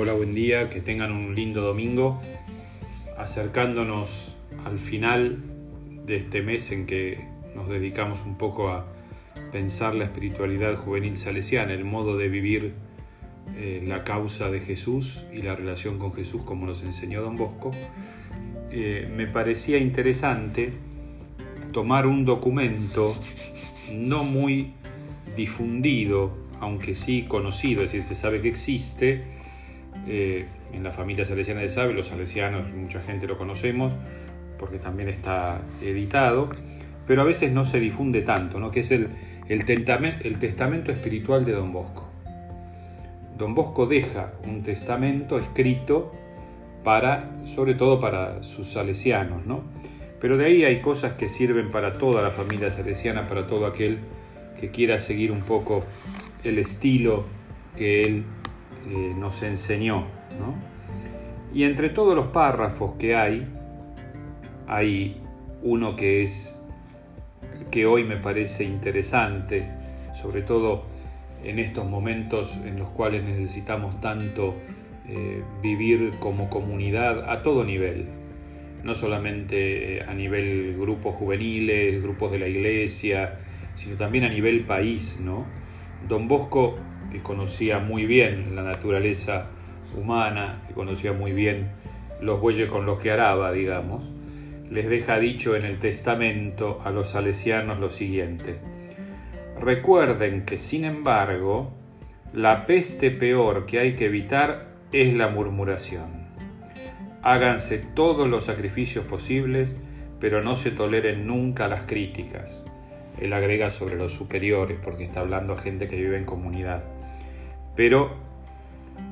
Hola, buen día, que tengan un lindo domingo, acercándonos al final de este mes en que nos dedicamos un poco a pensar la espiritualidad juvenil salesiana, el modo de vivir eh, la causa de Jesús y la relación con Jesús como nos enseñó don Bosco, eh, me parecía interesante tomar un documento no muy difundido, aunque sí conocido, es decir, se sabe que existe, eh, en la familia salesiana de Sabe, los salesianos, mucha gente lo conocemos, porque también está editado, pero a veces no se difunde tanto, ¿no? que es el, el, testamento espiritual de Don Bosco. Don Bosco deja un testamento escrito para, sobre todo para sus salesianos, ¿no? Pero de ahí hay cosas que sirven para toda la familia salesiana, para todo aquel que quiera seguir un poco el estilo que él eh, nos enseñó. ¿no? Y entre todos los párrafos que hay, hay uno que es que hoy me parece interesante, sobre todo en estos momentos en los cuales necesitamos tanto eh, vivir como comunidad a todo nivel, no solamente eh, a nivel grupos juveniles, grupos de la iglesia, sino también a nivel país, ¿no? Don Bosco, que conocía muy bien la naturaleza humana, que conocía muy bien los bueyes con los que araba, digamos, les deja dicho en el testamento a los salesianos lo siguiente. Recuerden que, sin embargo, la peste peor que hay que evitar es la murmuración. Háganse todos los sacrificios posibles, pero no se toleren nunca las críticas él agrega sobre los superiores, porque está hablando a gente que vive en comunidad. Pero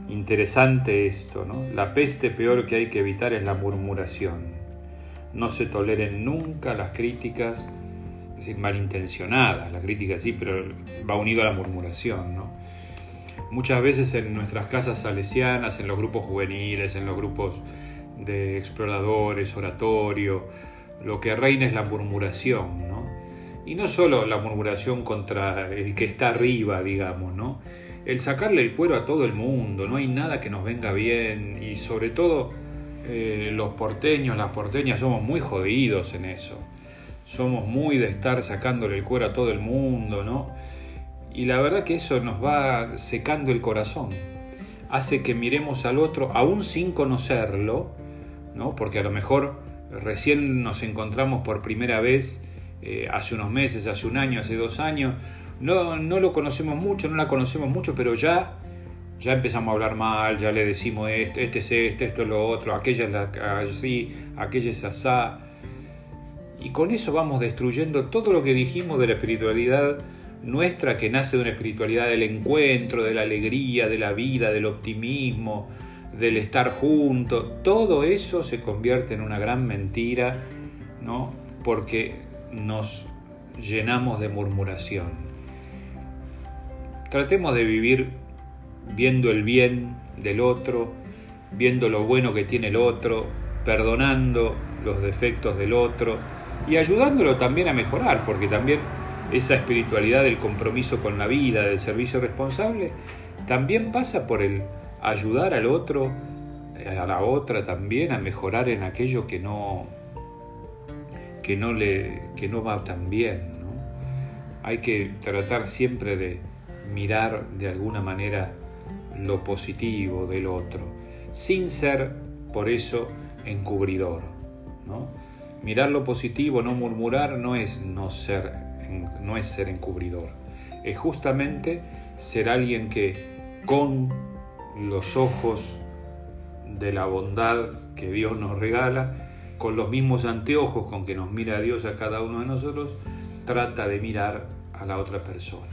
interesante esto, ¿no? La peste peor que hay que evitar es la murmuración. No se toleren nunca las críticas, es decir, malintencionadas, la crítica sí, pero va unido a la murmuración, ¿no? Muchas veces en nuestras casas salesianas, en los grupos juveniles, en los grupos de exploradores, oratorio, lo que reina es la murmuración, ¿no? Y no solo la murmuración contra el que está arriba, digamos, ¿no? El sacarle el cuero a todo el mundo, no hay nada que nos venga bien y sobre todo eh, los porteños, las porteñas somos muy jodidos en eso. Somos muy de estar sacándole el cuero a todo el mundo, ¿no? Y la verdad que eso nos va secando el corazón. Hace que miremos al otro, aún sin conocerlo, ¿no? Porque a lo mejor recién nos encontramos por primera vez eh, hace unos meses, hace un año, hace dos años. No, no lo conocemos mucho, no la conocemos mucho, pero ya, ya empezamos a hablar mal, ya le decimos esto, este es este, esto es lo otro, aquella es la, así, aquella es asá. Y con eso vamos destruyendo todo lo que dijimos de la espiritualidad nuestra, que nace de una espiritualidad del encuentro, de la alegría, de la vida, del optimismo, del estar juntos. Todo eso se convierte en una gran mentira, ¿no? Porque nos llenamos de murmuración. Tratemos de vivir viendo el bien del otro, viendo lo bueno que tiene el otro, perdonando los defectos del otro y ayudándolo también a mejorar, porque también esa espiritualidad del compromiso con la vida, del servicio responsable, también pasa por el ayudar al otro, a la otra también a mejorar en aquello que no, que no, le, que no va tan bien. Hay que tratar siempre de mirar de alguna manera lo positivo del otro, sin ser por eso encubridor. Mirar lo positivo, no murmurar, no es, no, ser, no es ser encubridor. Es justamente ser alguien que con los ojos de la bondad que Dios nos regala, con los mismos anteojos con que nos mira Dios a cada uno de nosotros, trata de mirar a la otra persona.